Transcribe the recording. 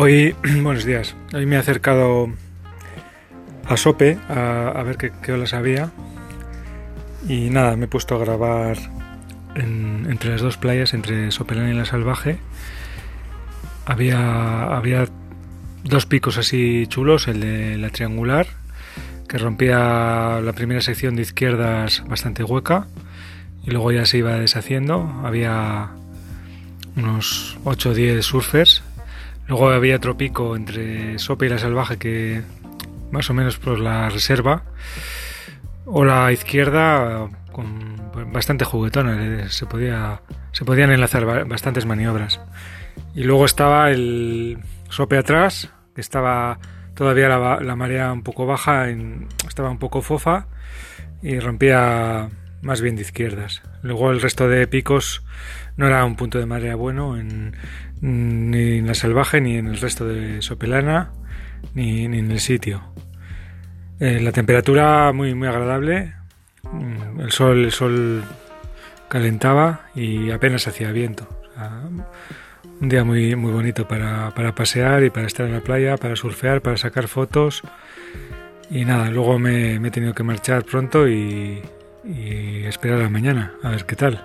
Hoy, buenos días. Hoy me he acercado a Sope a, ver qué, olas había. Y nada, me he puesto a grabar entre las dos playas, entre Sopelana y la Salvaje. Había, había dos picos así chulos, el de la triangular, que rompía la primera sección de izquierdas bastante hueca y luego ya se iba deshaciendo. Había unos 8 o 10 surfers. Luego había otro pico entre Sope y la Salvaje que más o menos por la reserva. O la izquierda con bastante juguetona, se, podía, se podían enlazar bastantes maniobras. Y luego estaba el Sope atrás, que estaba todavía la, marea un poco baja, estaba un poco fofa y rompía más bien de izquierdas. Luego el resto de picos no era un punto de marea bueno en, ni en la salvaje, ni en el resto de Sopelana, ni, en el sitio. Eh, la temperatura muy, muy agradable, mm, el sol, el sol calentaba y apenas hacía viento. un día muy, muy bonito para, pasear y para estar en la playa, para surfear, para sacar fotos. Y nada, luego me, he tenido que marchar pronto y, y esperar a mañana, a ver qué tal.